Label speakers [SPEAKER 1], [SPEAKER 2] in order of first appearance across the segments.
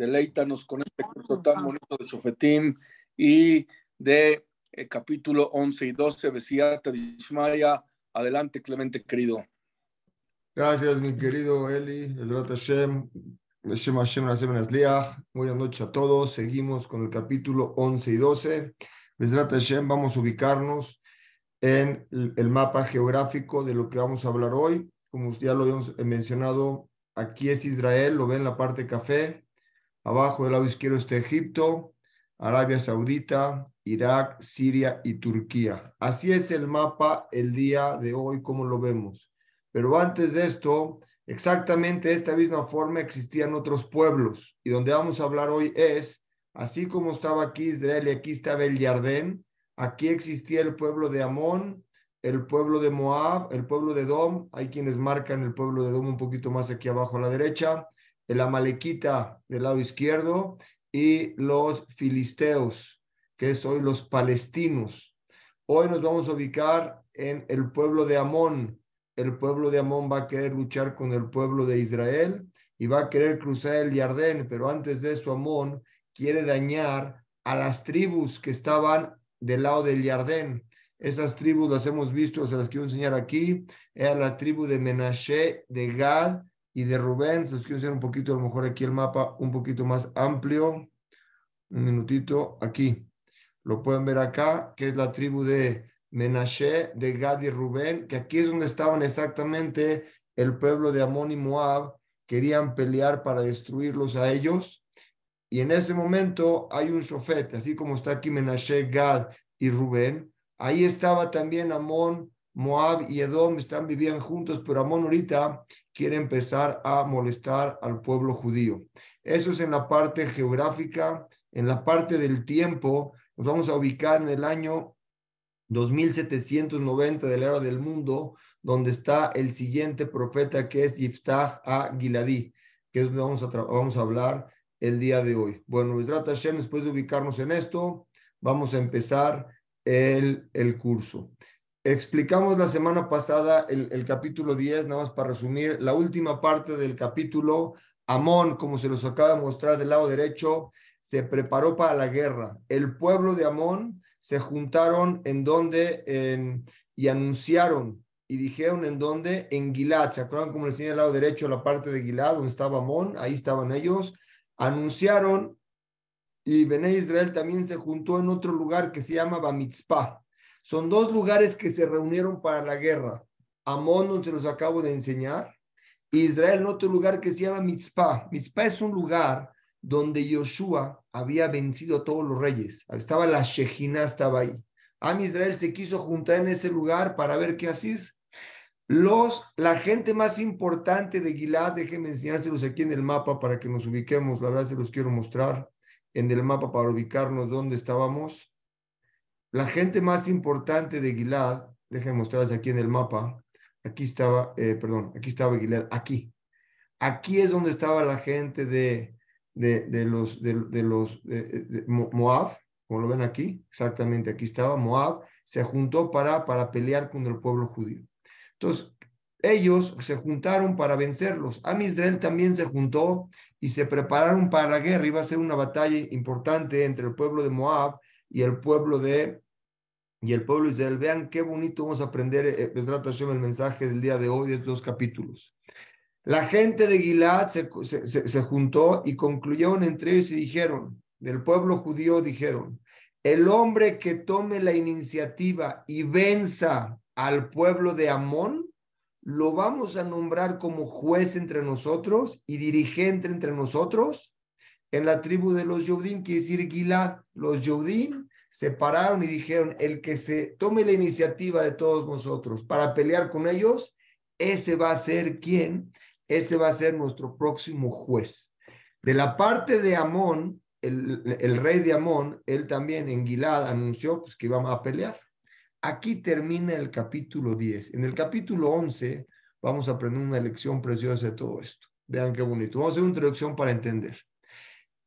[SPEAKER 1] Deleítanos con este curso tan bonito de Sofetim y de eh, capítulo 11 y 12, Besiata Dishmaya. Adelante, Clemente querido.
[SPEAKER 2] Gracias, mi querido Eli. Hashem. Buenas noches a todos. Seguimos con el capítulo 11 y 12. Hashem, vamos a ubicarnos en el mapa geográfico de lo que vamos a hablar hoy. Como ya lo habíamos mencionado, aquí es Israel, lo ven en la parte café. Abajo del lado izquierdo está Egipto, Arabia Saudita, Irak, Siria y Turquía. Así es el mapa el día de hoy, como lo vemos. Pero antes de esto, exactamente de esta misma forma existían otros pueblos. Y donde vamos a hablar hoy es, así como estaba aquí Israel y aquí estaba el Yardén, aquí existía el pueblo de Amón, el pueblo de Moab, el pueblo de Dom. Hay quienes marcan el pueblo de Dom un poquito más aquí abajo a la derecha el Amalequita del lado izquierdo y los filisteos, que es hoy los palestinos. Hoy nos vamos a ubicar en el pueblo de Amón. El pueblo de Amón va a querer luchar con el pueblo de Israel y va a querer cruzar el Jardín, pero antes de eso Amón quiere dañar a las tribus que estaban del lado del Jardín. Esas tribus las hemos visto, se las quiero enseñar aquí. Era la tribu de Menashe, de Gad y de Rubén. Les quiero hacer un poquito, a lo mejor aquí el mapa un poquito más amplio. Un minutito aquí. Lo pueden ver acá, que es la tribu de Menashe, de Gad y Rubén, que aquí es donde estaban exactamente el pueblo de Amón y Moab. Querían pelear para destruirlos a ellos. Y en ese momento hay un shofet, así como está aquí Menashe, Gad y Rubén. Ahí estaba también Amón, Moab y Edom están vivían juntos, pero Amón ahorita quiere empezar a molestar al pueblo judío. Eso es en la parte geográfica, en la parte del tiempo, nos vamos a ubicar en el año 2790 de la era del mundo, donde está el siguiente profeta que es Yiftach a Giladi, que es donde vamos a, vamos a hablar el día de hoy. Bueno, Hashem, después de ubicarnos en esto, vamos a empezar el, el curso. Explicamos la semana pasada el, capítulo 10, nada más para resumir, la última parte del capítulo, Amón, como se los acaba de mostrar del lado derecho, se preparó para la guerra. El pueblo de Amón se juntaron en donde y anunciaron y dijeron en donde, en Gilad, ¿se acuerdan como les decía el lado derecho, la parte de Gilad, donde estaba Amón? Ahí estaban ellos. Anunciaron y Bené Israel también se juntó en otro lugar que se llama Bamitzpah. Son dos lugares que se reunieron para la guerra. Amón, donde se los acabo de enseñar, Israel en otro lugar que se llama Mitzpah. Mitzpah es un lugar donde Yoshua había vencido a todos los reyes. Estaba la Shejina, estaba ahí. Am Israel se quiso juntar en ese lugar para ver qué hacer. Los, la gente más importante de Gilad, déjenme enseñárselos aquí en el mapa para que nos ubiquemos. La verdad se los quiero mostrar en el mapa para ubicarnos dónde estábamos. La gente más importante de Gilad, déjenme mostrarles aquí en el mapa, aquí estaba, eh, perdón, aquí estaba Gilad, aquí. Aquí es donde estaba la gente de, de, los, de, los Moab, como lo ven aquí, exactamente aquí estaba Moab, se juntó para, para pelear con el pueblo judío. Entonces, ellos se juntaron para vencerlos. Am Israel también se juntó y se prepararon para la guerra. Iba a ser una batalla importante entre el pueblo de Moab y el pueblo de y el pueblo Israel. Vean qué bonito vamos a aprender eh, el mensaje del día de hoy de estos dos capítulos. La gente de Gilad se, se, se, juntó y concluyeron entre ellos y dijeron, del pueblo judío dijeron, el hombre que tome la iniciativa y venza al pueblo de Amón, lo vamos a nombrar como juez entre nosotros y dirigente entre nosotros en la tribu de los Yodim, quiere decir Gilad, los Yodim se pararon y dijeron, el que se tome la iniciativa de todos nosotros para pelear con ellos, ese va a ser quién, ese va a ser nuestro próximo juez. De la parte de Amón, el, rey de Amón, él también en Gilad anunció pues, que íbamos a pelear. Aquí termina el capítulo 10. En el capítulo 11 vamos a aprender una lección preciosa de todo esto. Vean qué bonito. Vamos a hacer una introducción para entender.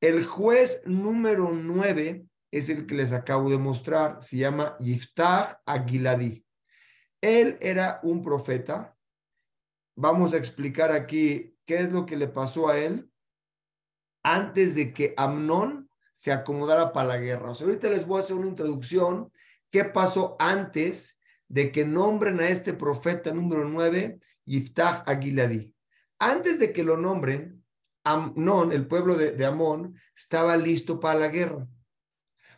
[SPEAKER 2] El juez número 9 es el que les acabo de mostrar. Se llama Yiftach Aguiladi. Él era un profeta. Vamos a explicar aquí qué es lo que le pasó a él. antes de que Amnón se acomodara para la guerra. Ahorita les voy a hacer una introducción. ¿Qué pasó antes de que nombren a este profeta número 9, Yiftach Aguiladí? Antes de que lo nombren, Amnón, el pueblo de, Amón, estaba listo para la guerra.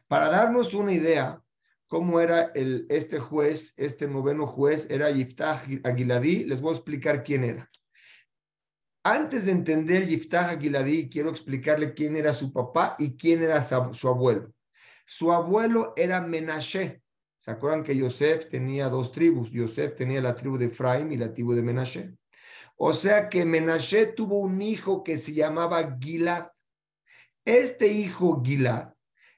[SPEAKER 2] Para darnos una idea, cómo era este juez, este noveno juez, era Yiftach Aguiladí, les voy a explicar quién era. Antes de entender Yiftach Aguiladí, quiero explicarle quién era su papá y quién era su, abuelo. Su abuelo era Menashe. ¿Se acuerdan que Yosef tenía dos tribus? Yosef tenía la tribu de Efraim y la tribu de Menashe. O sea que Menashe tuvo un hijo que se llamaba Gilad. Este hijo Gilad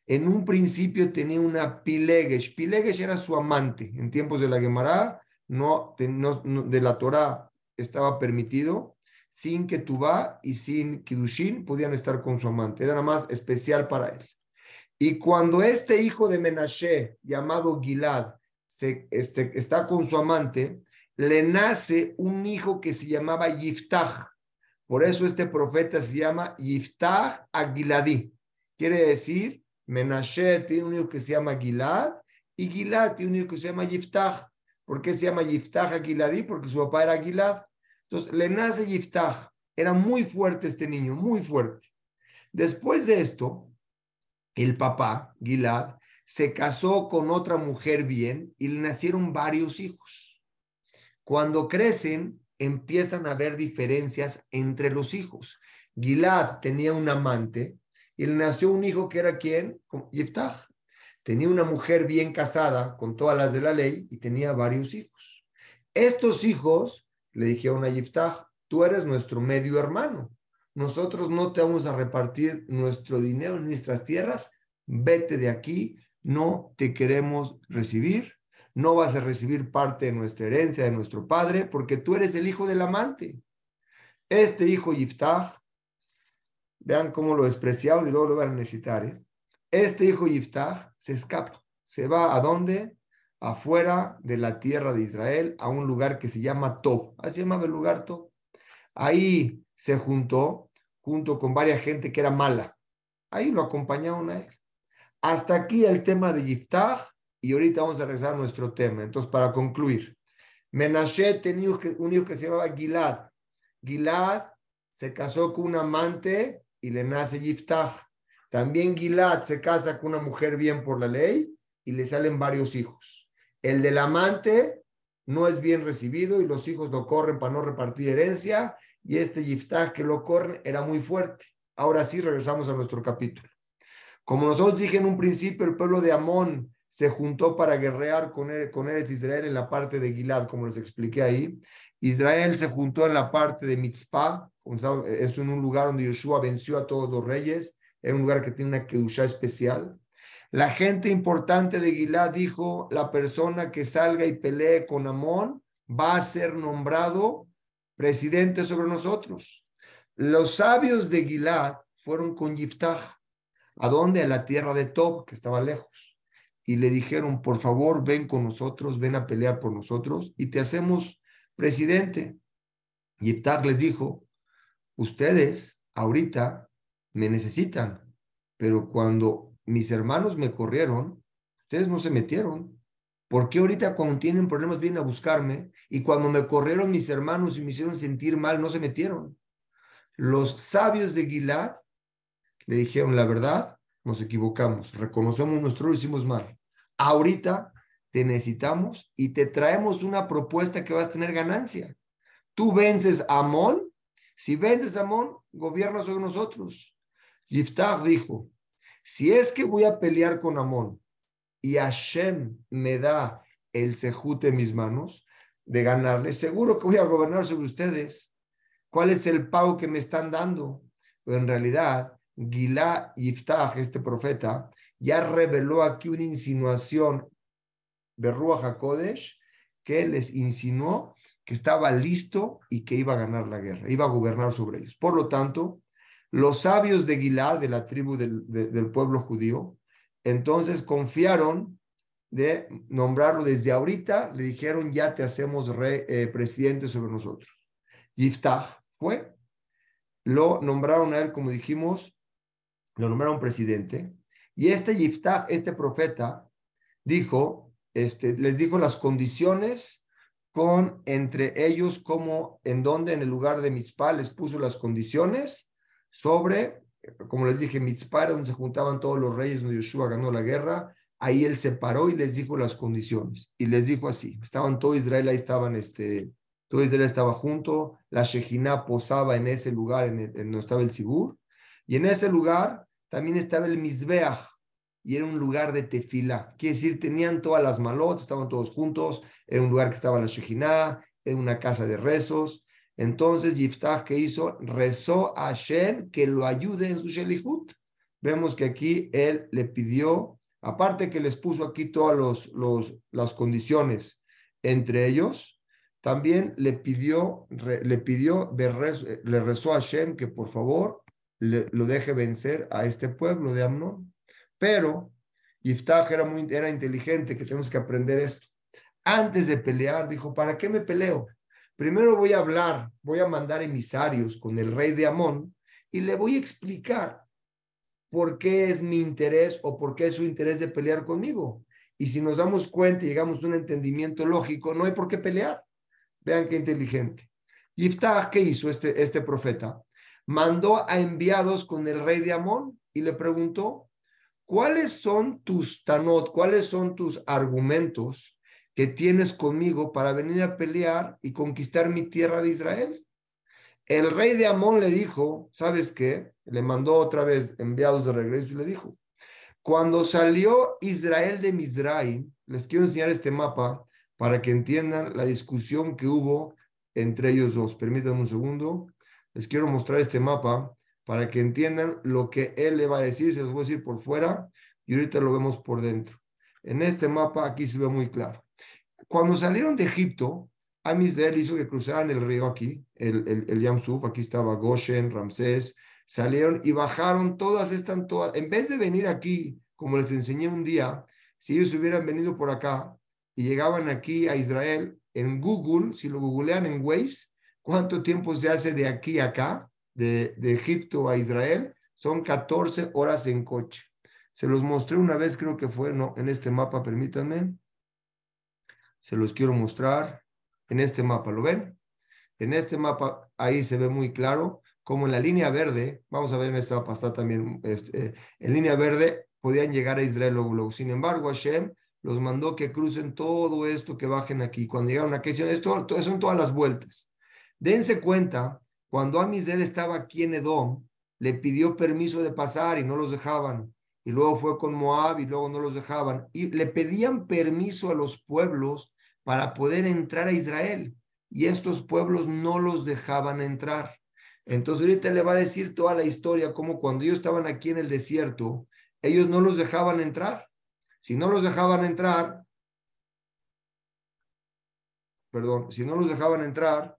[SPEAKER 2] en un principio tenía una Pilegesh. Pilegesh era su amante. En tiempos de la Gemara, no, de la Torah estaba permitido, sin que Tubá y sin Kidushin podían estar con su amante. Era nada más especial para él. Y cuando este hijo de Menashe, llamado Gilad, se, este, está con su amante, le nace un hijo que se llamaba Yiftach. Por eso este profeta se llama Yiftach Aguiladí. Quiere decir Menashe tiene un hijo que se llama Gilad y Gilad tiene un hijo que se llama Yiftach. ¿Por qué se llama Yiftach a Giladí? Porque su papá era Gilad. Entonces le nace Yiftach. Era muy fuerte este niño, muy fuerte. Después de esto, el papá, Gilad, se casó con otra mujer bien y le nacieron varios hijos. Cuando crecen, empiezan a haber diferencias entre los hijos. Gilad tenía un amante y le nació un hijo que era quién? Yiftach. Tenía una mujer bien casada con todas las de la ley y tenía varios hijos. Estos hijos le dijeron a Yiftach, tú eres nuestro medio hermano. Nosotros no te vamos a repartir nuestro dinero en nuestras tierras. Vete de aquí, no te queremos recibir. No vas a recibir parte de nuestra herencia de nuestro padre porque tú eres el hijo del amante. Este hijo Yiftach Vean cómo lo despreciaron y luego lo van a necesitar. ¿eh? Este hijo Yiftach se escapa. Se va a dónde? Afuera de la tierra de Israel, a un lugar que se llama Tob. Así llamaba el lugar Tob. Ahí se juntó, junto con varias gente que era mala. Ahí lo acompañaron a él. Hasta aquí el tema de Yiftach y ahorita vamos a regresar a nuestro tema. Entonces, para concluir, Menashe tenía un hijo que se llamaba Gilad. Gilad se casó con un amante y le nace Yiftach. También Gilad se casa con una mujer bien por la ley y le salen varios hijos. El del amante no es bien recibido y los hijos lo corren para no repartir herencia y este Yiftach que lo corren era muy fuerte. Ahora sí regresamos a nuestro capítulo. Como nosotros dije en un principio, el pueblo de Amón se juntó para guerrear con, él, con Israel en la parte de Gilad, como les expliqué ahí. Israel se juntó en la parte de Mitzpah, es en un lugar donde Yeshua venció a todos los reyes, es un lugar que tiene una kedusha especial. La gente importante de Gilad dijo, la persona que salga y pelee con Amón va a ser nombrado presidente sobre nosotros. Los sabios de Gilad fueron con Yiftach. ¿A dónde? A la tierra de Tob, que estaba lejos. Y le dijeron, por favor, ven con nosotros, ven a pelear por nosotros y te hacemos presidente. Yiftach les dijo, ustedes ahorita me necesitan, pero cuando mis hermanos me corrieron, ustedes no se metieron. ¿Por qué ahorita cuando tienen problemas vienen a buscarme y cuando me corrieron mis hermanos y me hicieron sentir mal no se metieron? Los sabios de Gilad le dijeron la verdad, nos equivocamos, reconocemos nuestro error, hicimos mal. Ahorita te necesitamos y te traemos una propuesta que vas a tener ganancia. Tú vences a Amón, si vences a Amón, gobierna sobre nosotros. Yiftach dijo, si es que voy a pelear con Amón y Hashem me da el sejut en mis manos de ganarle, seguro que voy a gobernar sobre ustedes. ¿Cuál es el pago que me están dando? Pero en realidad, Gilá Yiftach, este profeta, ya reveló aquí una insinuación de Ruach HaKodesh que les insinuó que estaba listo y que iba a ganar la guerra, iba a gobernar sobre ellos. Por lo tanto, los sabios de Gilad, de la tribu del, pueblo judío, entonces confiaron de nombrarlo desde ahorita, le dijeron, ya te hacemos eh, presidente sobre nosotros. Yiftach fue, lo nombraron a él, como dijimos, lo nombraron presidente, y este Yiftach, este profeta, dijo, este, les dijo las condiciones con entre ellos como en donde en el lugar de Mitzpah les puso las condiciones sobre, como les dije, Mitzpah donde se juntaban todos los reyes donde Yeshua ganó la guerra, ahí él se paró y les dijo las condiciones. Y les dijo así, estaban todo Israel ahí estaban este todo Israel estaba junto, la Shejina posaba en ese lugar en, el, en donde estaba el Sibur y en ese lugar también estaba el Mizbeach, y era un lugar de tefila. Quiere decir, tenían todas las malot, estaban todos juntos, era un lugar que estaba la Shejina, era una casa de rezos. Entonces, Yiftach, ¿qué hizo? Rezó a Hashem que lo ayude en su Shelihut. Vemos que aquí él le pidió, aparte que les puso aquí todas los, los, las condiciones entre ellos, también le pidió, le pidió, le rezó a Hashem que por favor lo deje vencer a este pueblo de Amnón. Pero Yiftach era, muy, era inteligente, que tenemos que aprender esto. Antes de pelear, dijo, ¿para qué me peleo? Primero voy a hablar, voy a mandar emisarios con el rey de Amón y le voy a explicar por qué es mi interés o por qué es su interés de pelear conmigo. Y si nos damos cuenta y llegamos a un entendimiento lógico, no hay por qué pelear. Vean qué inteligente. Yiftach, ¿qué hizo este, este profeta? Mandó a enviados con el rey de Amón y le preguntó, ¿cuáles son tus tanot, cuáles son tus argumentos que tienes conmigo para venir a pelear y conquistar mi tierra de Israel? El rey de Amón le dijo, ¿sabes qué? Le mandó otra vez enviados de regreso y le dijo, cuando salió Israel de Mizraim, les quiero enseñar este mapa para que entiendan la discusión que hubo entre ellos dos. Permítanme un segundo les quiero mostrar este mapa para que entiendan lo que él le va a decir. Se los voy a decir por fuera y ahorita lo vemos por dentro. En este mapa aquí se ve muy claro. Cuando salieron de Egipto, Amisrael hizo que cruzaran el río aquí, el, el, el Yamsuf, aquí estaba Goshen, Ramsés, salieron y bajaron, todas están todas, en vez de venir aquí, como les enseñé un día, si ellos hubieran venido por acá y llegaban aquí a Israel, en Google, si lo googlean en Waze, ¿Cuánto tiempo se hace de aquí a acá, de, Egipto a Israel? Son 14 horas en coche. Se los mostré una vez, creo que fue, no, en este mapa, permítanme. Se los quiero mostrar en este mapa, ¿lo ven? En este mapa, ahí se ve muy claro como en la línea verde, vamos a ver en este mapa está también, este, en línea verde podían llegar a Israel luego, Sin embargo, Hashem los mandó que crucen todo esto, que bajen aquí. Cuando llegaron aquí, son todas las vueltas. Dense cuenta, cuando Amisrael estaba aquí en Edom, le pidió permiso de pasar y no los dejaban. Y luego fue con Moab y luego no los dejaban. Y le pedían permiso a los pueblos para poder entrar a Israel. Y estos pueblos no los dejaban entrar. Entonces ahorita le va a decir toda la historia, como cuando ellos estaban aquí en el desierto, ellos no los dejaban entrar. Si no los dejaban entrar, perdón, si no los dejaban entrar,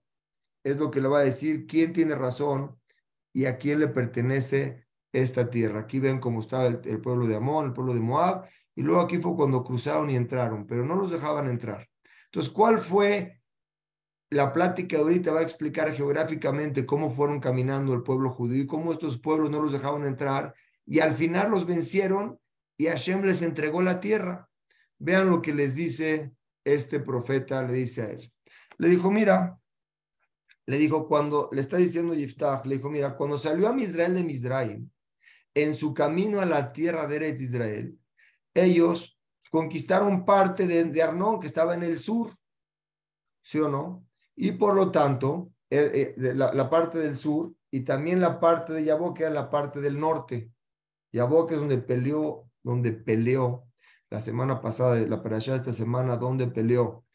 [SPEAKER 2] es lo que le va a decir quién tiene razón y a quién le pertenece esta tierra. Aquí ven cómo estaba el, pueblo de Amón, el pueblo de Moab, y luego aquí fue cuando cruzaron y entraron, pero no los dejaban entrar. Entonces, ¿cuál fue la plática de ahorita? Va a explicar geográficamente cómo fueron caminando el pueblo judío y cómo estos pueblos no los dejaban entrar, y al final los vencieron y Hashem les entregó la tierra. Vean lo que les dice este profeta, le dice a él. Le dijo, mira, le dijo, cuando le está diciendo Yiftach, le dijo, mira, cuando salió a Misrael de Misraim, en su camino a la tierra de Israel, ellos conquistaron parte de, de, Arnón, que estaba en el sur, ¿sí o no? Y por lo tanto, eh, eh, la, parte del sur y también la parte de Yabó, que era la parte del norte. Yabó, que es donde peleó, donde peleó la semana pasada, la allá esta semana, donde peleó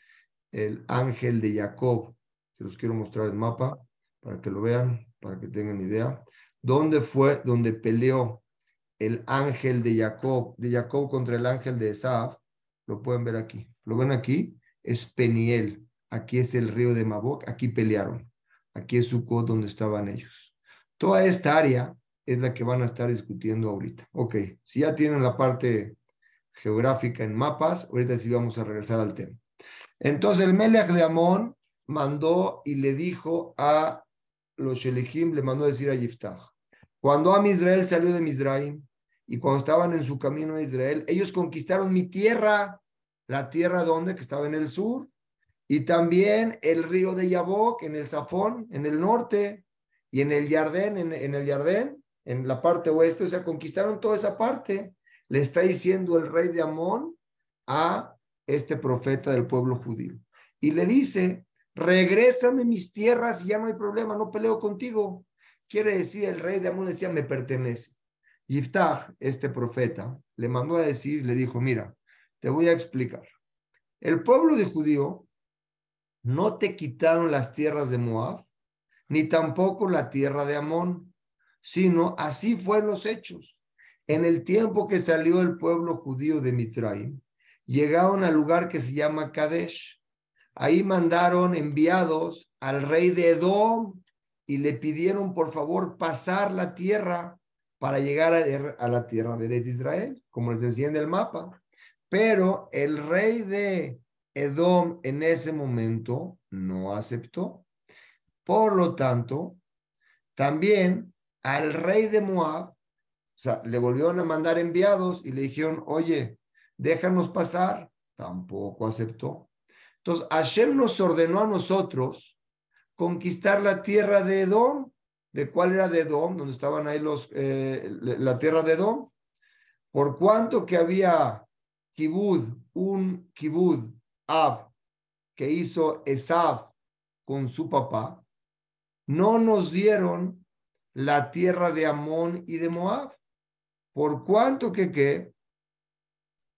[SPEAKER 2] el ángel de Jacob se los quiero mostrar el mapa para que lo vean, para que tengan idea. ¿Dónde fue donde peleó el ángel de Jacob, de Jacob contra el ángel de Esaf? Lo pueden ver aquí. ¿Lo ven aquí? Es Peniel. Aquí es el río de Maboc. Aquí pelearon. Aquí es Sucot donde estaban ellos. Toda esta área es la que van a estar discutiendo ahorita. Ok, si ya tienen la parte geográfica en mapas, ahorita sí vamos a regresar al tema. Entonces el Melech de Amón mandó y le dijo a los Shelechim, le mandó a decir a Yiftach, Cuando Am Israel salió de Misraim y cuando estaban en su camino a Israel, ellos conquistaron mi tierra, la tierra donde, que estaba en el sur, y también el río de Yabok en el Safón, en el norte, y en el Yardén, en, en el Yardén, en la parte oeste, o sea, conquistaron toda esa parte. Le está diciendo el rey de Amón a este profeta del pueblo judío. Y le dice, regrésame mis tierras y ya no hay problema, no peleo contigo. Quiere decir, el rey de Amón decía, me pertenece. Yiftach, este profeta, le mandó a decir, le dijo, mira, te voy a explicar. El pueblo de judío no te quitaron las tierras de Moab, ni tampoco la tierra de Amón, sino así fueron los hechos. En el tiempo que salió el pueblo judío de Mitzrayim, llegaron al lugar que se llama Kadesh. Ahí mandaron enviados al rey de Edom y le pidieron por favor pasar la tierra para llegar a, la tierra de Israel, como les decía en el mapa. Pero el rey de Edom en ese momento no aceptó. Por lo tanto, también al rey de Moab, le volvieron a mandar enviados y le dijeron, oye, déjanos pasar. Tampoco aceptó. Entonces, Hashem nos ordenó a nosotros conquistar la tierra de Edom. ¿De cuál era de Edom? Donde estaban ahí los, eh, la tierra de Edom. Por cuanto que había kibud, un kibud, Ab, que hizo Esav con su papá, no nos dieron la tierra de Amón y de Moab. ¿Por cuánto que qué?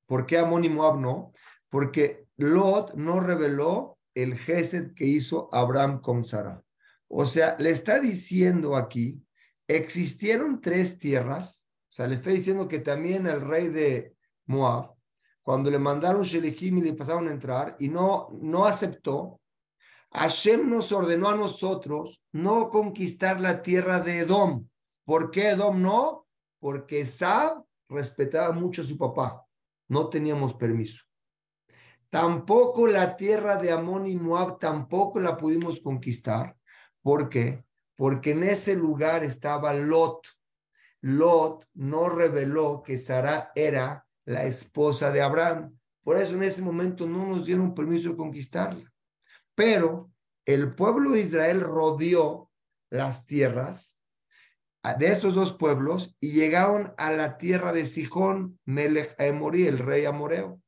[SPEAKER 2] ¿Por qué Amón y Moab no? Porque Lot no reveló el Gesed que hizo Abraham con Sara. O sea, le está diciendo aquí, existieron tres tierras, o sea, le está diciendo que también el rey de Moab, cuando le mandaron Shelechim y le pasaron a entrar y no, no aceptó, Hashem nos ordenó a nosotros no conquistar la tierra de Edom. ¿Por qué Edom no? Porque Sab respetaba mucho a su papá no teníamos permiso. Tampoco la tierra de Amón y Moab tampoco la pudimos conquistar. ¿Por qué? Porque en ese lugar estaba Lot. Lot no reveló que Sara era la esposa de Abraham. Por eso en ese momento no nos dieron permiso de conquistarla. Pero el pueblo de Israel rodeó las tierras de estos dos pueblos y llegaron a la tierra de Sijón, Melech Emorí, el rey amoreo.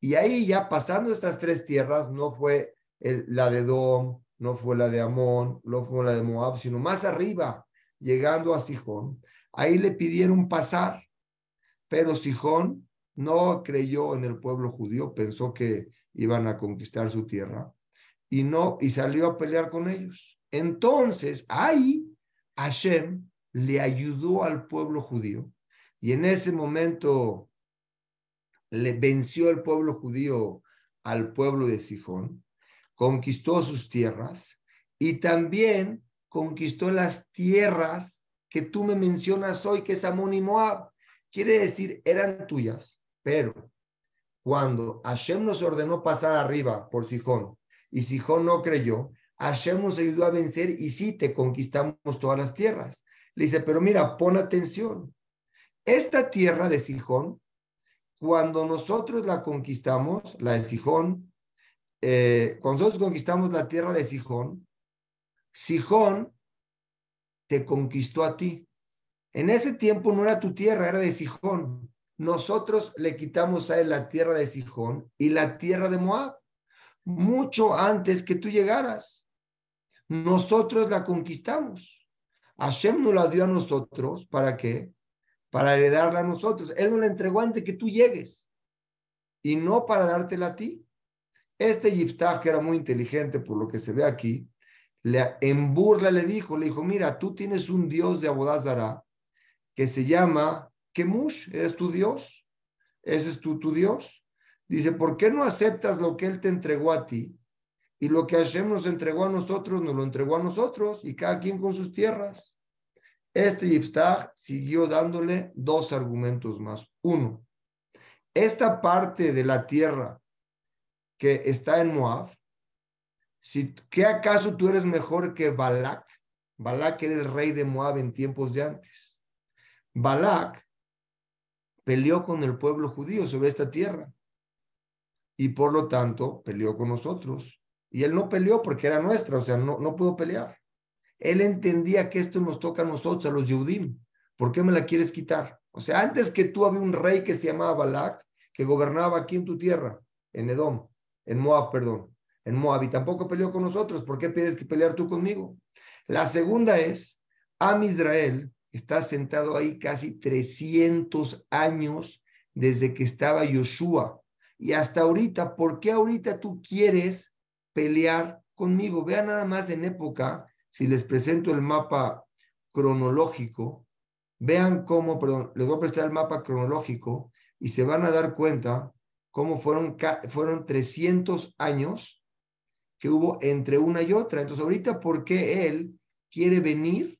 [SPEAKER 2] Y ahí ya pasando estas tres tierras, no fue la de Dom, no fue la de Amón, no fue la de Moab, sino más arriba, llegando a Sijón, ahí le pidieron pasar, pero Sijón no creyó en el pueblo judío, pensó que iban a conquistar su tierra y no y salió a pelear con ellos. Entonces, ahí Hashem le ayudó al pueblo judío y en ese momento le venció el pueblo judío al pueblo de Sijón, conquistó sus tierras y también conquistó las tierras que tú me mencionas hoy, que es Amón y Moab. Quiere decir, eran tuyas, pero cuando Hashem nos ordenó pasar arriba por Sijón y Sijón no creyó, Hashem nos ayudó a vencer y sí te conquistamos todas las tierras. Le dice, pero mira, pon atención. Esta tierra de Sijón, cuando nosotros la conquistamos, la de Sijón, eh, cuando nosotros conquistamos la tierra de Sijón, Sijón te conquistó a ti. En ese tiempo no era tu tierra, era de Sijón. Nosotros le quitamos a él la tierra de Sijón y la tierra de Moab, mucho antes que tú llegaras. Nosotros la conquistamos. Hashem nos la dio a nosotros, ¿para qué? Para heredarla a nosotros. Él nos la entregó antes de que tú llegues y no para dártela a ti. Este Yiftach, que era muy inteligente por lo que se ve aquí, le, en burla le dijo, le dijo, mira, tú tienes un dios de Abodazara que se llama Kemush, eres tu dios, ese es tu, tu dios. Dice, ¿por qué no aceptas lo que él te entregó a ti? Y lo que Hashem nos entregó a nosotros, nos lo entregó a nosotros y cada quien con sus tierras. Este Yiftach siguió dándole dos argumentos más. Uno, esta parte de la tierra que está en Moab, si, ¿qué acaso tú eres mejor que Balak? Balak era el rey de Moab en tiempos de antes. Balak peleó con el pueblo judío sobre esta tierra y por lo tanto peleó con nosotros. Y él no peleó porque era nuestra, o sea, no, no pudo pelear. Él entendía que esto nos toca a nosotros, a los Yehudim. ¿Por qué me la quieres quitar? O sea, antes que tú había un rey que se llamaba Balak, que gobernaba aquí en tu tierra, en Edom, en Moab, perdón, en Moab, y tampoco peleó con nosotros. ¿Por qué tienes que pelear tú conmigo? La segunda es, Am Israel está sentado ahí casi 300 años desde que estaba Yoshua. Y hasta ahorita, ¿por qué ahorita tú quieres pelear conmigo? Vean nada más en época, si les presento el mapa cronológico, vean cómo, perdón, les voy a prestar el mapa cronológico y se van a dar cuenta cómo fueron, fueron 300 años que hubo entre una y otra. Entonces, ahorita, ¿por qué él quiere venir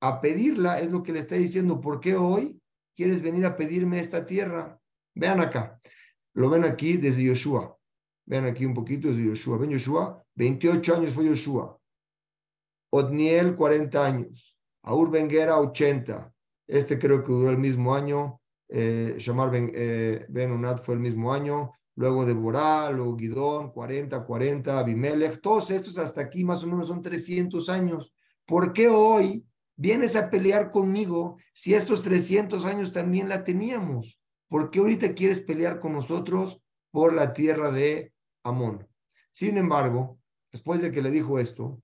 [SPEAKER 2] a pedirla? Es lo que le está diciendo. ¿Por qué hoy quieres venir a pedirme esta tierra? Vean acá. Lo ven aquí desde Yoshua. Vean aquí un poquito desde Yoshua. Ven Yoshua, 28 años fue Yoshua. Otniel, 40 años. Aur Benguera, 80. Este creo que duró el mismo año. Eh, Shamar Ben, eh, fue el mismo año luego Deborah, luego Guidón, 40, 40, Abimelech, todos estos hasta aquí más o menos son 300 años. ¿Por qué hoy vienes a pelear conmigo si estos 300 años también la teníamos? ¿Por qué ahorita quieres pelear con nosotros por la tierra de Amón? Sin embargo, después de que le dijo esto,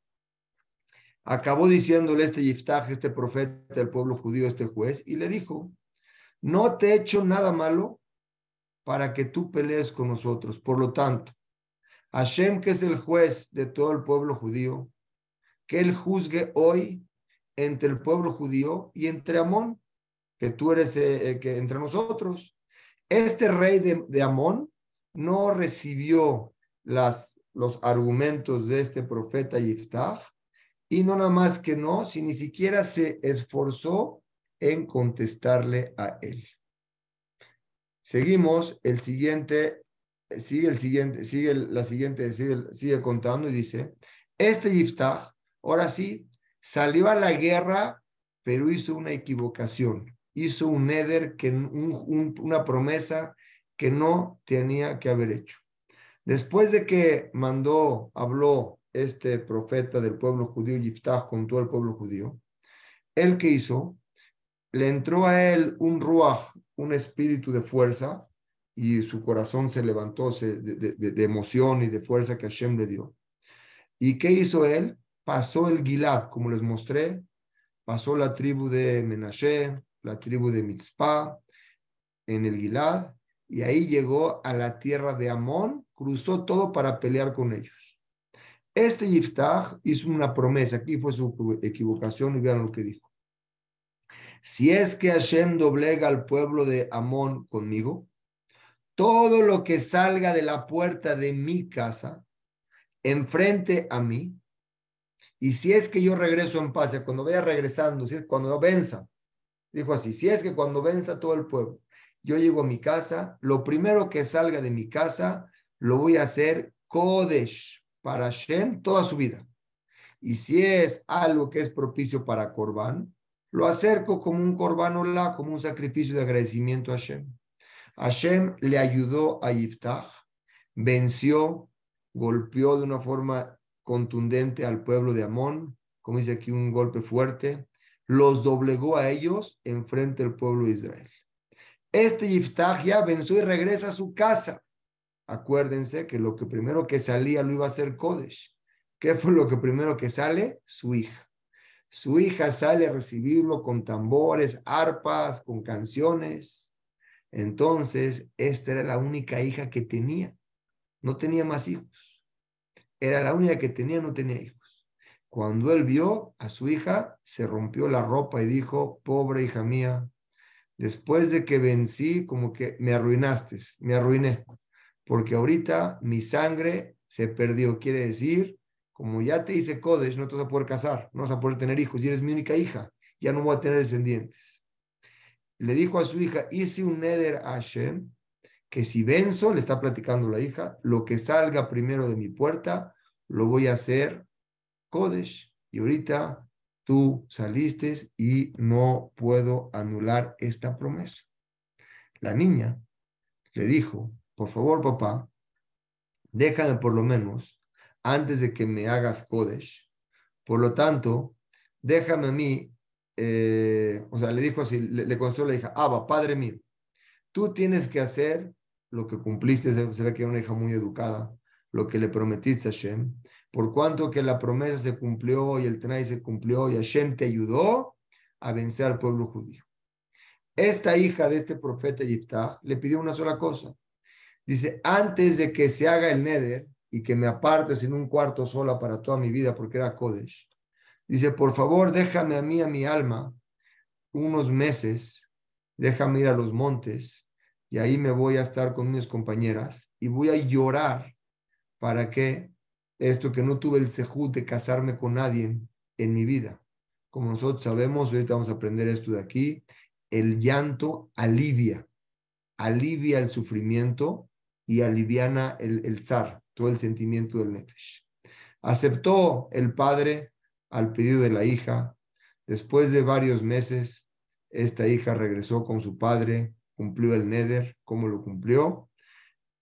[SPEAKER 2] acabó diciéndole este Yiftach, este profeta del pueblo judío, este juez, y le dijo, no te he hecho nada malo para que tú pelees con nosotros. Por lo tanto, Hashem, que es el juez de todo el pueblo judío, que él juzgue hoy entre el pueblo judío y entre Amón, que tú eres eh, eh, que entre nosotros. Este rey de, Amón no recibió las, los argumentos de este profeta Yiftach y no nada más que no, si ni siquiera se esforzó en contestarle a él. Seguimos, el siguiente, sigue el siguiente, sigue la siguiente, sigue, sigue contando y dice, este Yiftach, ahora sí, salió a la guerra, pero hizo una equivocación, hizo un neder, que, una promesa que no tenía que haber hecho. Después de que mandó, habló este profeta del pueblo judío, Yiftach, con todo el pueblo judío, él que hizo, le entró a él un ruaj, un espíritu de fuerza y su corazón se levantó de, emoción y de fuerza que Hashem le dio. ¿Y qué hizo él? Pasó el Gilad, como les mostré, pasó la tribu de Menashe, la tribu de Mitzpah, en el Gilad, y ahí llegó a la tierra de Amón, cruzó todo para pelear con ellos. Este Yiftach hizo una promesa, aquí fue su equivocación y vean lo que dijo. Si es que Hashem doblega al pueblo de Amón conmigo, todo lo que salga de la puerta de mi casa, enfrente a mí, y si es que yo regreso en paz, cuando vaya regresando, si es cuando venza, dijo así, si es que cuando venza todo el pueblo, yo llego a mi casa, lo primero que salga de mi casa, lo voy a hacer Kodesh para Hashem toda su vida. Y si es algo que es propicio para Corban, lo acerco como un corbano la, como un sacrificio de agradecimiento a Hashem. Hashem le ayudó a Yiftach, venció, golpeó de una forma contundente al pueblo de Amón, como dice aquí un golpe fuerte, los doblegó a ellos en frente del pueblo de Israel. Este Yiftach ya venció y regresa a su casa. Acuérdense que lo que primero que salía lo iba a hacer Kodesh. ¿Qué fue lo que primero que sale? Su hija. Su hija sale a recibirlo con tambores, arpas, con canciones. Entonces, esta era la única hija que tenía. No tenía más hijos. Era la única que tenía, no tenía hijos. Cuando él vio a su hija, se rompió la ropa y dijo, pobre hija mía, después de que vencí, como que me arruinaste, me arruiné, porque ahorita mi sangre se perdió. Quiere decir, como ya te hice Kodesh, no te vas a poder casar, no vas a poder tener hijos, y eres mi única hija, ya no voy a tener descendientes. Le dijo a su hija, hice un neder a Hashem, que si venzo, le está platicando la hija, lo que salga primero de mi puerta, lo voy a hacer Kodesh. Y ahorita tú saliste y no puedo anular esta promesa. La niña le dijo, por favor, papá, déjame por lo menos antes de que me hagas Kodesh. Por lo tanto, déjame a mí, eh, o sea, le dijo así, le, le constó la hija, Abba, padre mío, tú tienes que hacer lo que cumpliste, se, ve que era una hija muy educada, lo que le prometiste a Hashem, por cuanto que la promesa se cumplió y el Tenay se cumplió y Hashem te ayudó a vencer al pueblo judío. Esta hija de este profeta Yiftah le pidió una sola cosa. Dice, antes de que se haga el Neder y que me apartes en un cuarto sola para toda mi vida porque era Kodesh, dice, por favor, déjame a mí, a mi alma, unos meses, déjame ir a los montes y ahí me voy a estar con mis compañeras y voy a llorar para que esto que no tuve el sejud de casarme con nadie en mi vida. Como nosotros sabemos, ahorita vamos a aprender esto de aquí, el llanto alivia, alivia el sufrimiento y aliviana el, el zar, todo el sentimiento del nefesh. Aceptó el padre al pedido de la hija. Después de varios meses, esta hija regresó con su padre, cumplió el neder, ¿cómo lo cumplió?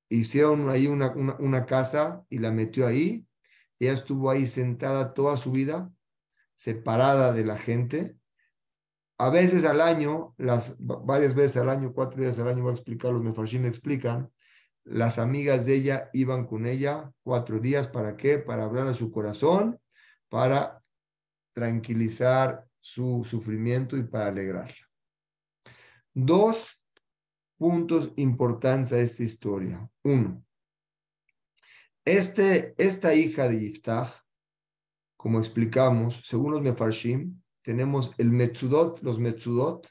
[SPEAKER 2] Hicieron ahí una, una, una casa y la metió ahí. Ella estuvo ahí sentada toda su vida, separada de la gente, a veces al año, las, varias veces al año, cuatro días al año, voy a explicar, los mefarshim me explican, las amigas de ella iban con ella cuatro días, ¿para qué? Para hablar a su corazón, para tranquilizar su sufrimiento y para alegrarla. Dos puntos importantes a esta historia. Uno, este, esta hija de Yiftach, como explicamos, según los mefarshim, tenemos el Metsudot, los Metsudot,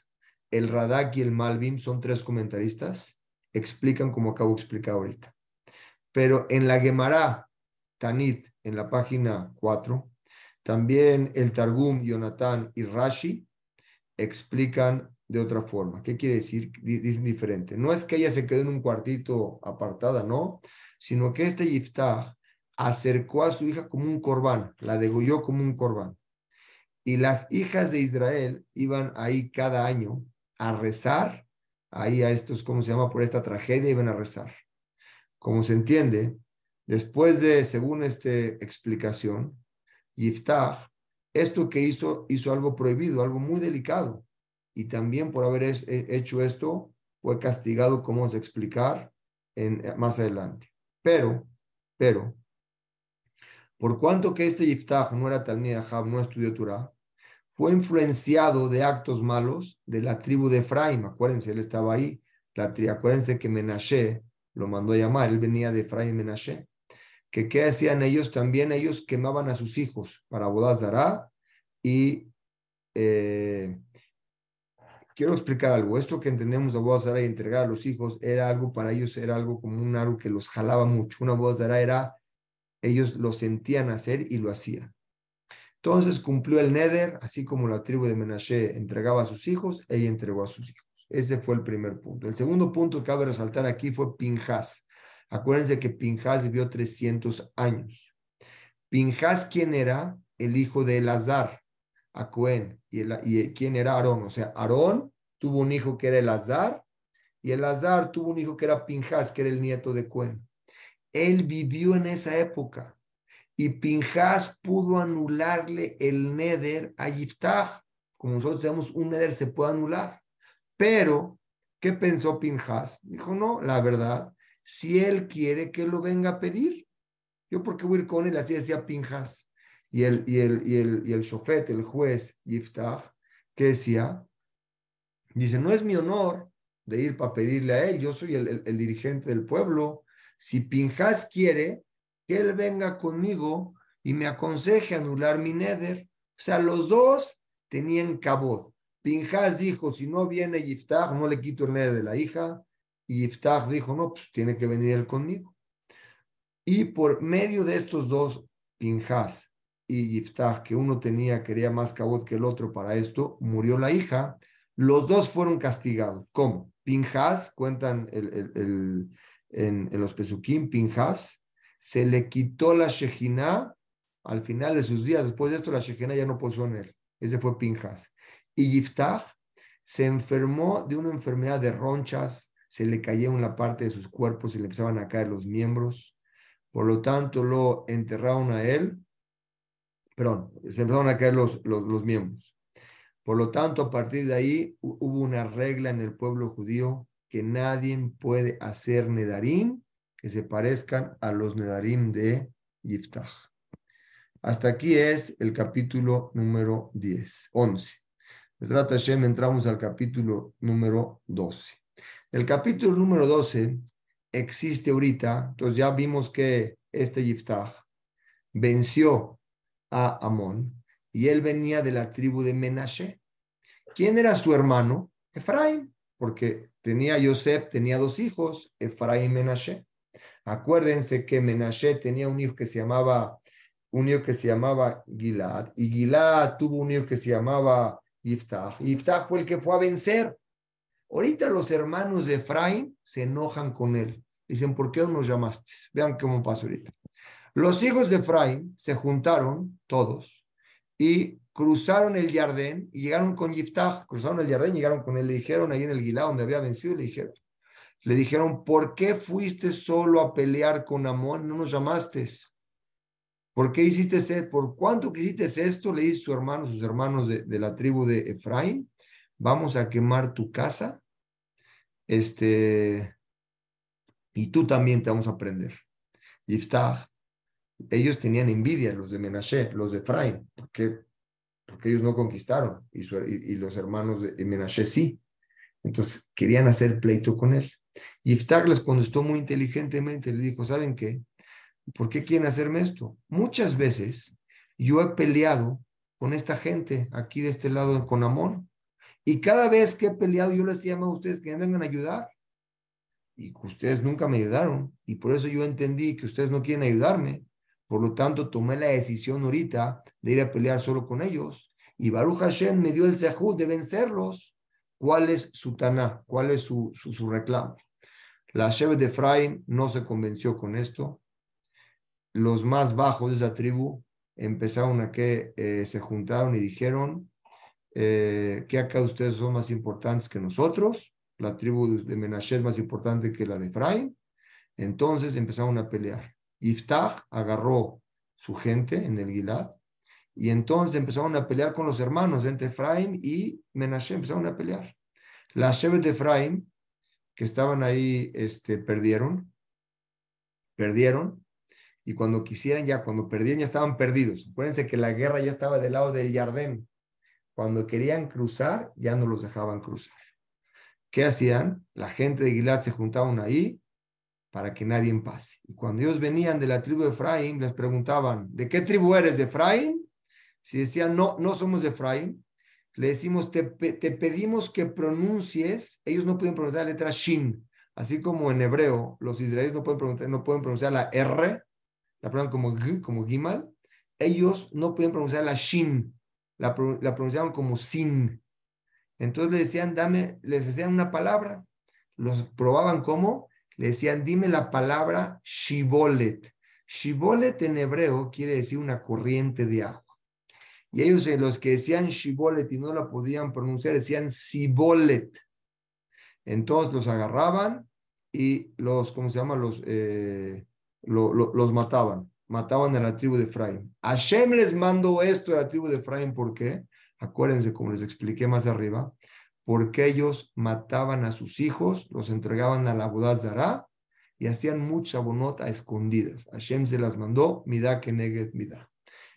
[SPEAKER 2] el Radak y el Malvim, son tres comentaristas, explican como acabo de explicar ahorita. Pero en la Gemara, Tanit, en la página 4, también el Targum, Jonathan y Rashi explican de otra forma. ¿Qué quiere decir? Dicen diferente. No es que ella se quedó en un cuartito apartada, no, sino que este Yiftah acercó a su hija como un corbán, la degolló como un corbán. Y las hijas de Israel iban ahí cada año a rezar, ahí a estos, ¿cómo se llama? Por esta tragedia, iban a rezar. Como se entiende, después de, según esta explicación, Yiftach, esto que hizo, hizo algo prohibido, algo muy delicado. Y también por haber hecho esto, fue castigado, como vamos a explicar en, más adelante. Pero, pero, por cuanto que este Yiftach no era Talmid Ahab, no estudió Torah, fue influenciado de actos malos de la tribu de Efraim. Acuérdense, él estaba ahí. La acuérdense que Menashe lo mandó a llamar, él venía de Efraim Menashe. Que qué hacían ellos también, ellos quemaban a sus hijos para Bodazara y eh, quiero explicar algo. Esto que entendemos de Bodazara y entregar a los hijos era algo para ellos, era algo como un algo que los jalaba mucho. Una Bodazara era ellos lo sentían hacer y lo hacían. Entonces cumplió el Neder, así como la tribu de Menashe entregaba a sus hijos, ella entregó a sus hijos. Ese fue el primer punto. El segundo punto que cabe resaltar aquí fue Pinjas. Acuérdense que Pinjas vivió 300 años. Pinjas, ¿quién era? El hijo de Elazar, a Cohen. ¿Y, ¿Y quién era Aarón? O sea, Aarón tuvo un hijo que era Elazar y Elazar tuvo un hijo que era Pinjas, que era el nieto de Cohen. Él vivió en esa época y Pinjas pudo anularle el Neder a Yiftach. Como nosotros sabemos, un Neder se puede anular. Pero, ¿qué pensó Pinjas? Dijo, no, la verdad, si él quiere que lo venga a pedir, yo porque voy a ir con él, así decía Pinjas. Y el, y el, y el, y el el juez Yiftach, ¿qué decía? Dice, no es mi honor de ir para pedirle a él, yo soy el, el dirigente del pueblo, si Pinjas quiere, que él venga conmigo y me aconseje anular mi neder. O sea, los dos tenían cabot. Pinjas dijo, si no viene Yiftach, no le quito el neder de la hija. Y dijo, no, pues tiene que venir él conmigo. Y por medio de estos dos, Pinjas y Yiftach, que uno tenía, quería más cabot que el otro para esto, murió la hija. Los dos fueron castigados. ¿Cómo? Pinjas, cuentan el en, los Pesukim, Pinjas, se le quitó la Shejina al final de sus días. Después de esto, la Shejina ya no posó en él. ese fue Pinjas. Y Yiftach se enfermó de una enfermedad de ronchas, se le caía una parte de sus cuerpos y le empezaban a caer los miembros. Por lo tanto, lo enterraron a él, perdón, se empezaron a caer los, los, los miembros. Por lo tanto, a partir de ahí hubo una regla en el pueblo judío que nadie puede hacer nedarim que se parezcan a los nedarim de Yiftach. Hasta aquí es el capítulo número 10, 11. trata Hashem, entramos al capítulo número 12. El capítulo número 12 existe ahorita, entonces ya vimos que este Yiftach venció a Amón y él venía de la tribu de Menashe. ¿Quién era su hermano? Efraín, porque tenía Yosef, tenía dos hijos, Efraín y Menashe. Acuérdense que Menashe tenía un hijo que se llamaba un hijo que se llamaba Gilad y Gilad tuvo un hijo que se llamaba Yiftach. Yiftach fue el que fue a vencer. Ahorita los hermanos de Efraín se enojan con él. Dicen, ¿por qué no nos llamaste? Vean cómo pasó ahorita. Los hijos de Efraín se juntaron todos y cruzaron el Jardín y llegaron con Yiftach, cruzaron el Jardín, llegaron con él, le dijeron ahí en el Gilá donde había vencido, le dijeron, le dijeron, ¿por qué fuiste solo a pelear con Amón? No nos llamaste. ¿Por qué hiciste esto? ¿Por cuánto que hiciste esto? Le dice su hermano, sus hermanos de, la tribu de Efraín, vamos a quemar tu casa, este, y tú también te vamos a prender. Yiftach, ellos tenían envidia, los de Menashe, los de Efraín, porque porque ellos no conquistaron y, y, los hermanos de Menashe sí. Entonces querían hacer pleito con él. Y Iftag les contestó muy inteligentemente, le dijo, ¿saben qué? ¿Por qué quieren hacerme esto? Muchas veces yo he peleado con esta gente aquí de este lado con Amón. Y cada vez que he peleado, yo les llamo a ustedes que me vengan a ayudar. Y ustedes nunca me ayudaron. Y por eso yo entendí que ustedes no quieren ayudarme. Por lo tanto, tomé la decisión ahorita de ir a pelear solo con ellos. Y Baruch Hashem me dio el sehud de vencerlos. ¿Cuál es su taná? ¿Cuál es su, su, reclamo? La Shevet de Efraim no se convenció con esto. Los más bajos de esa tribu empezaron a que eh, se juntaron y dijeron eh, que acá ustedes son más importantes que nosotros. La tribu de Menashe es más importante que la de Efraim. Entonces empezaron a pelear. Iftach agarró su gente en el Gilad y entonces empezaron a pelear con los hermanos entre Efraim y Menashe, empezaron a pelear. Las Shevet de Efraim, que estaban ahí, este, perdieron, perdieron, y cuando quisieran ya, cuando perdían ya estaban perdidos. Acuérdense que la guerra ya estaba del lado del Yardén. Cuando querían cruzar, ya no los dejaban cruzar. ¿Qué hacían? La gente de Gilad se juntaban ahí para que nadie pase. Y cuando ellos venían de la tribu de Efraín, les preguntaban, ¿de qué tribu eres? ¿De Efraín? Si decían, no, no somos de Efraín, le decimos, te, te pedimos que pronuncies, ellos no pueden pronunciar la letra Shin, así como en hebreo, los israelíes no pueden pronunciar, no pueden pronunciar la R, la pronuncian como como Gimal, ellos no pueden pronunciar la Shin, la, la pronunciaban como Sin. Entonces le decían, dame, les decían una palabra, los probaban como le decían, dime la palabra shibolet. Shibolet en hebreo quiere decir una corriente de agua. Y ellos, eh, los que decían shibolet y no la podían pronunciar, decían sibolet. Entonces los agarraban y los, ¿cómo se llama? Los, eh, los mataban. Mataban a la tribu de Efraín. Hashem les mandó esto a la tribu de Efraín, ¿por qué? Acuérdense, como les expliqué más arriba, porque ellos mataban a sus hijos, los entregaban a la Bodazara y hacían mucha bonota a escondidas. Hashem se las mandó, Midá que Midá.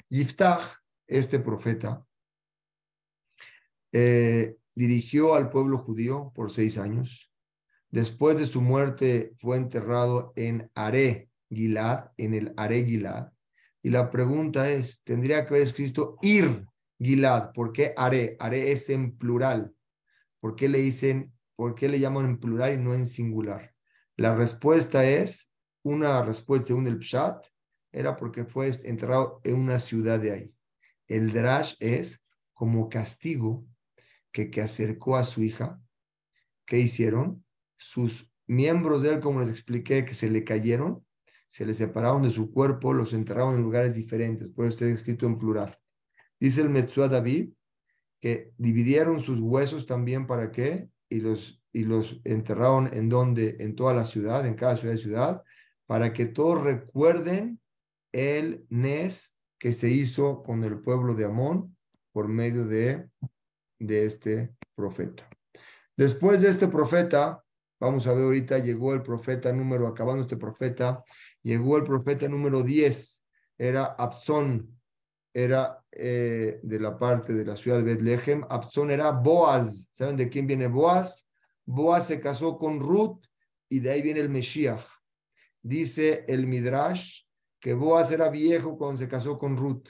[SPEAKER 2] Yiftach, este profeta, eh, dirigió al pueblo judío por seis años. Después de su muerte fue enterrado en Are Gilad, en el Are Gilad. Y la pregunta es, tendría que haber escrito Ir Gilad. ¿Por qué Are? Are es en plural. ¿Por qué le dicen, por qué le llaman en plural y no en singular? La respuesta es, una respuesta un el Pshat, era porque fue enterrado en una ciudad de ahí. El Drash es como castigo que, que acercó a su hija. ¿Qué hicieron? Sus miembros de él, como les expliqué, que se le cayeron, se le separaron de su cuerpo, los enterraron en lugares diferentes. Por eso está escrito en plural. Dice el Metzua David que dividieron sus huesos también para qué, y los, y los enterraron en donde, en toda la ciudad, en cada ciudad y ciudad, para que todos recuerden el Nes que se hizo con el pueblo de Amón por medio de, de este profeta. Después de este profeta, vamos a ver ahorita, llegó el profeta número, acabando este profeta, llegó el profeta número 10, era Abzón, era eh, de la parte de la ciudad de Betlehem. Abzón era Boaz. ¿Saben de quién viene Boaz? Boaz se casó con Ruth y de ahí viene el Mesías. Dice el Midrash que Boaz era viejo cuando se casó con Ruth.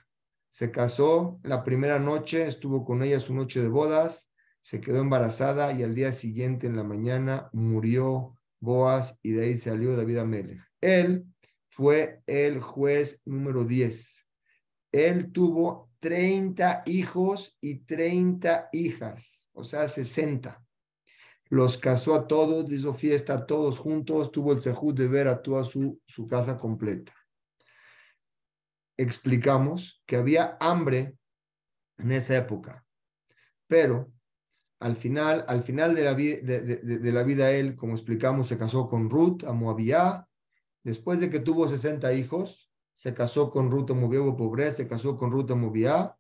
[SPEAKER 2] Se casó la primera noche, estuvo con ella su noche de bodas, se quedó embarazada y al día siguiente en la mañana murió Boaz y de ahí salió David Amelech. Él fue el juez número 10. Él tuvo 30 hijos y 30 hijas, o sea, 60. Los casó a todos, hizo fiesta a todos juntos, tuvo el sejud de ver a toda su, su casa completa. Explicamos que había hambre en esa época, pero al final, al final de la, de, de, la vida él, como explicamos, se casó con Ruth, a Moabía, Después de que tuvo 60 hijos, se casó con Ruth Moviá, pobre, se casó con Ruth Moviá,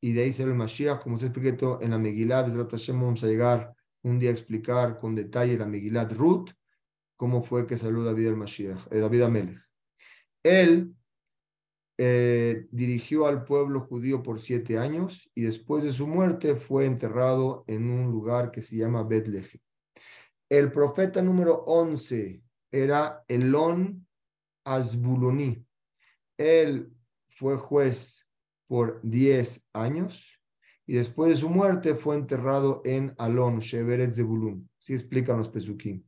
[SPEAKER 2] y de ahí salió el Mashiach, como se expliqué en la Megillah, vamos a llegar un día a explicar con detalle la Megillah de Ruth, cómo fue que salió David el Mashiach, eh, David Amelech. Él eh, dirigió al pueblo judío por siete años y después de su muerte fue enterrado en un lugar que se llama Bethlehem. El profeta número 11 era Elón Azbuloni. Él fue juez por 10 años y después de su muerte fue enterrado en Alon, Sheveret Zebulun. Así explican los Pesukim.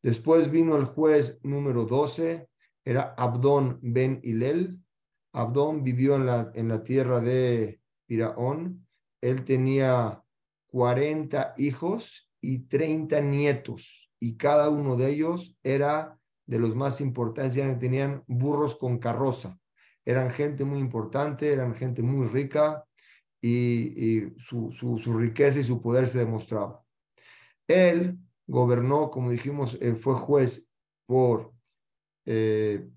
[SPEAKER 2] Después vino el juez número 12, era Abdón Ben Hilel. Abdón vivió en la, en la tierra de Piraón. Él tenía 40 hijos y 30 nietos y cada uno de ellos era de los más importantes, tenían burros con carroza. Eran gente muy importante, eran gente muy rica y, su, riqueza y su poder se demostraba. Él gobernó, como dijimos, eh, fue juez por eh,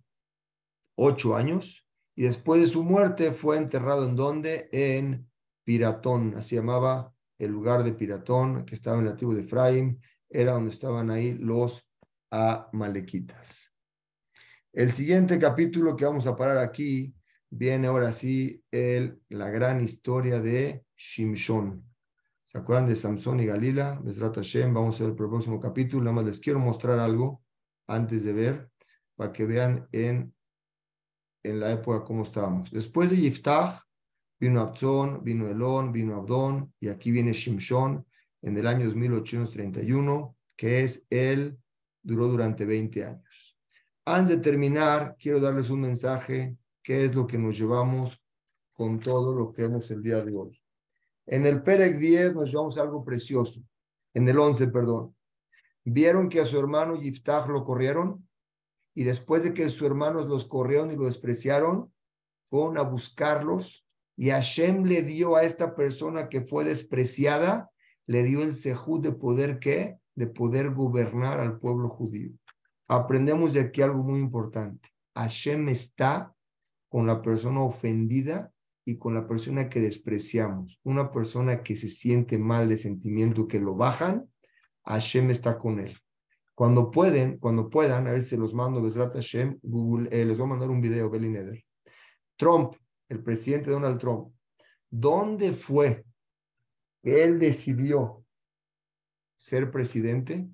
[SPEAKER 2] ocho años y después de su muerte fue enterrado en donde? En Piratón, así llamaba el lugar de Piratón, que estaba en la tribu de Efraín, era donde estaban ahí los amalequitas. El siguiente capítulo que vamos a parar aquí viene ahora sí el, la gran historia de Shimshon. ¿Se acuerdan de Samson y Galila? vamos a ver el próximo capítulo. Nada más les quiero mostrar algo antes de ver, para que vean en, en la época cómo estábamos. Después de Yiftach, vino Abzón, vino Elón, vino Abdón, y aquí viene Shimshon en el año 1831, que es él, duró durante 20 años. Antes de terminar, quiero darles un mensaje, que es lo que nos llevamos con todo lo que vemos el día de hoy. En el Perec 10 nos llevamos algo precioso, en el 11, perdón. Vieron que a su hermano Yiftach lo corrieron y después de que sus hermanos los corrieron y lo despreciaron, fueron a buscarlos y Hashem le dio a esta persona que fue despreciada le dio el sejud de poder qué? De poder gobernar al pueblo judío. Aprendemos de aquí algo muy importante. Hashem está con la persona ofendida y con la persona que despreciamos. Una persona que se siente mal de sentimiento, que lo bajan, Hashem está con él. Cuando pueden, cuando puedan, a ver si los mando, Hashem, eh, les voy a mandar un video, Belly Trump, el presidente Donald Trump, ¿dónde fue él decidió ser presidente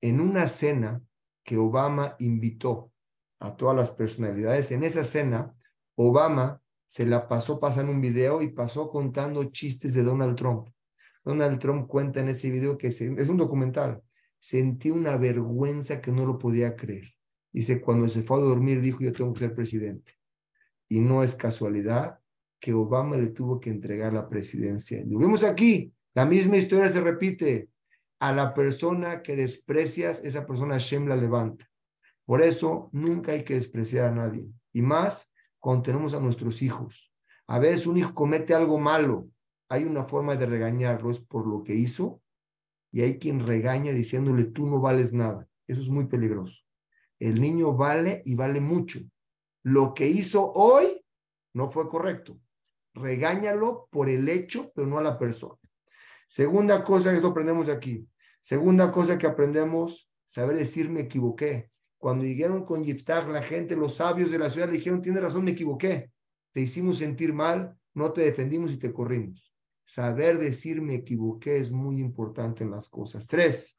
[SPEAKER 2] en una cena que Obama invitó a todas las personalidades. En esa cena, Obama se la pasó pasando un video y pasó contando chistes de Donald Trump. Donald Trump cuenta en ese video que es un documental. Sentí una vergüenza que no lo podía creer. Dice, cuando se fue a dormir dijo, yo tengo que ser presidente. Y no es casualidad que Obama le tuvo que entregar la presidencia. Lo vemos aquí, la misma historia se repite. A la persona que desprecias, esa persona Shem la levanta. Por eso nunca hay que despreciar a nadie. Y más cuando tenemos a nuestros hijos. A veces un hijo comete algo malo hay una forma de regañarlo, es por lo que hizo, y hay quien regaña diciéndole, tú no vales nada. Eso es muy peligroso. El niño vale y vale mucho. Lo que hizo hoy no fue correcto. Regáñalo por el hecho, pero no a la persona. Segunda cosa que aprendemos aquí. Segunda cosa que aprendemos, saber decir me equivoqué. Cuando llegaron con Yiftach, la gente, los sabios de la ciudad le dijeron, tiene razón, me equivoqué. Te hicimos sentir mal, no te defendimos y te corrimos. Saber decir me equivoqué es muy importante en las cosas. Tres,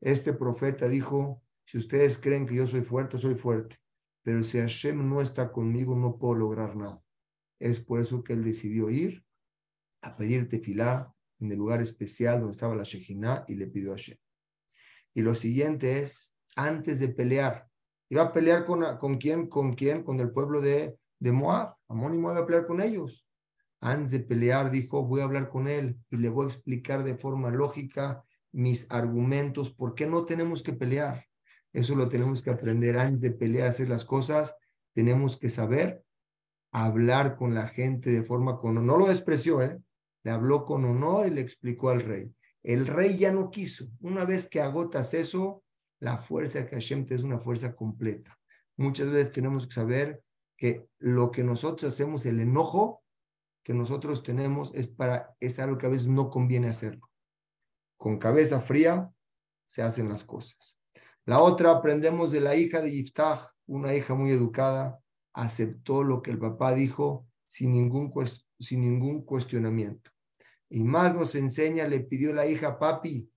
[SPEAKER 2] este profeta dijo, si ustedes creen que yo soy fuerte, soy fuerte. Pero si Hashem no está conmigo, no puedo lograr nada. Es por eso que él decidió ir a pedir tefilá en el lugar especial donde estaba la Shejina y le pidió a Hashem. Y lo siguiente es, antes de pelear, iba a pelear con, con quién, con quién, con el pueblo de, de Moab. Amón y Moab iba a pelear con ellos. Antes de pelear, dijo, voy a hablar con él y le voy a explicar de forma lógica mis argumentos, por qué no tenemos que pelear. Eso lo tenemos que aprender antes de pelear, hacer las cosas. Tenemos que saber hablar con la gente de forma con no lo despreció, ¿eh? Le habló con honor y le explicó al rey. El rey ya no quiso. Una vez que agotas eso, la fuerza que Hashem te es una fuerza completa. Muchas veces tenemos que saber que lo que nosotros hacemos, el enojo que nosotros tenemos, es para es algo que a veces no conviene hacerlo. Con cabeza fría se hacen las cosas. La otra aprendemos de la hija de Yiftach, una hija muy educada, aceptó lo que el papá dijo sin ningún, sin ningún cuestionamiento. Y más nos enseña, le pidió la hija, papi,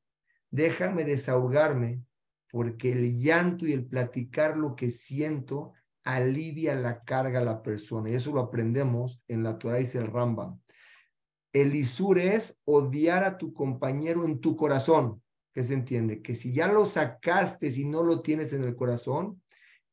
[SPEAKER 2] déjame desahogarme, porque el llanto y el platicar lo que siento alivia la carga a la persona. Y eso lo aprendemos en la Torah y el Rambam. El isur es odiar a tu compañero en tu corazón. ¿Qué se entiende? Que si ya lo sacaste y no lo tienes en el corazón,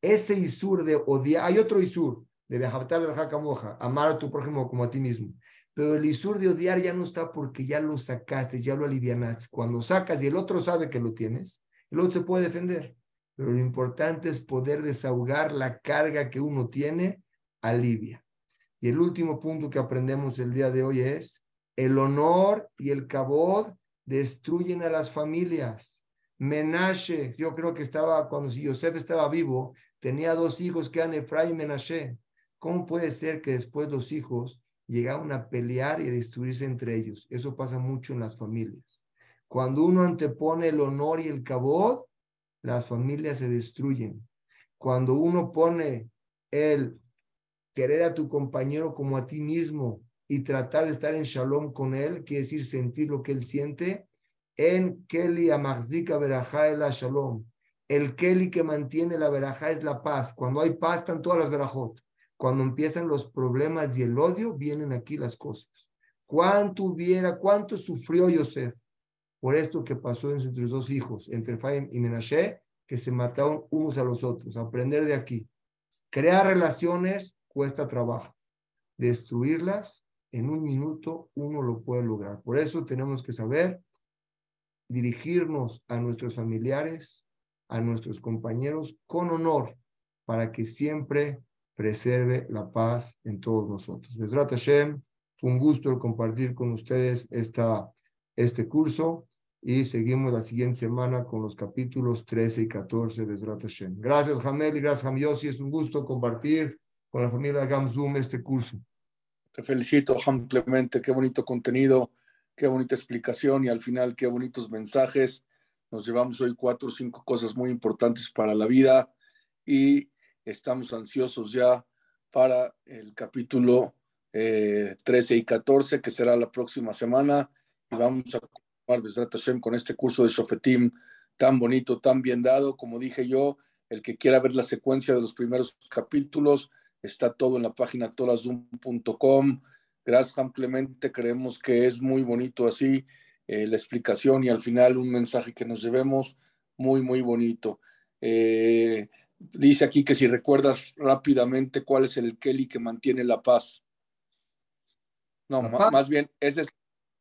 [SPEAKER 2] ese isur de odiar, hay otro isur, de amar a tu prójimo como a ti mismo. Pero el isur de odiar ya no está porque ya lo sacaste, ya lo alivianaste. Cuando sacas y el otro sabe que lo tienes, el otro se puede defender. Pero lo importante es poder desahogar la carga que uno tiene, alivia. Y el último punto que aprendemos el día de hoy es el honor y el cabod destruyen a las familias. Menashe, yo creo que estaba, cuando Yosef estaba vivo, tenía dos hijos que eran Efraín y Menashe. ¿Cómo puede ser que después los hijos llegaron a pelear y a destruirse entre ellos? Eso pasa mucho en las familias. Cuando uno antepone el honor y el cabot, las familias se destruyen. Cuando uno pone el querer a tu compañero como a ti mismo y tratar de estar en shalom con él, quiere decir sentir lo que él siente, en Keli Amazika Berajá el Shalom. El Keli que mantiene la verajá es la paz. Cuando hay paz están todas las verajot. Cuando empiezan los problemas y el odio, vienen aquí las cosas. ¿Cuánto hubiera, cuánto sufrió Yosef por esto que pasó entre sus dos hijos, entre Faim y Menashe, que se mataron unos a los otros? Aprender de aquí. Crear relaciones cuesta trabajo. Destruirlas en un minuto uno lo puede lograr. Por eso tenemos que saber dirigirnos a nuestros familiares, a nuestros compañeros con honor, para que siempre preserve la paz en todos nosotros. Besrat Hashem, fue un gusto el compartir con ustedes esta, este curso y seguimos la siguiente semana con los capítulos 13 y 14 de Besrat Hashem. Gracias, Jamel, y gracias, Hamiosi. Es un gusto compartir con la familia Gamzum este curso.
[SPEAKER 1] Te felicito, ampliamente. Qué bonito contenido, qué bonita explicación y al final qué bonitos mensajes. Nos llevamos hoy cuatro o cinco cosas muy importantes para la vida y estamos ansiosos ya para el capítulo 13 eh, y 14, que será la próxima semana. Y vamos a con este curso de Shofetim tan bonito, tan bien dado. Como dije yo, el que quiera ver la secuencia de los primeros capítulos, está todo en la página torazum.com. Gracias, Clemente. Creemos que es muy bonito así eh, la explicación y al final un mensaje que nos llevemos muy, muy bonito. Eh, Dice aquí que si recuerdas rápidamente cuál es el Kelly que mantiene la paz. No, más bien, ese es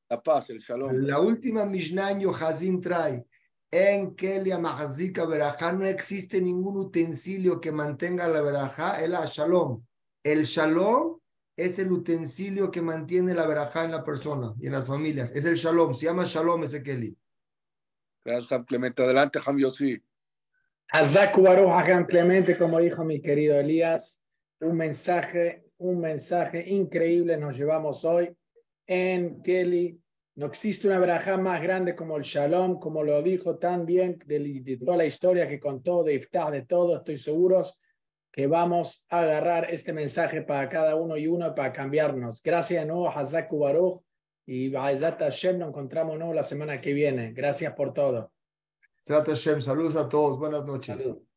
[SPEAKER 1] la paz, el shalom.
[SPEAKER 2] La última Mishnah Hazin trae. En Kelly Amazika Berajá no existe ningún utensilio que mantenga la Berajá, el shalom. El shalom es el utensilio que mantiene la verajá en la persona y en las familias. Es el shalom. Se llama shalom ese Kelly.
[SPEAKER 1] Gracias, Ham Clemente. Adelante, Ham Yossi.
[SPEAKER 3] Hazaku Baruch Clemente, como dijo mi querido Elías, un mensaje, un mensaje increíble nos llevamos hoy en Kelly. No existe una verajá más grande como el Shalom, como lo dijo tan bien de, de toda la historia que contó de Iftah, de todo. Estoy seguro que vamos a agarrar este mensaje para cada uno y uno para cambiarnos. Gracias no nuevo, Hazaku Baruch. Y Ba'ezat Hashem nos encontramos ¿no? la semana que viene. Gracias por todo.
[SPEAKER 2] Hashem, saludos a todos, buenas noches.
[SPEAKER 3] Salud.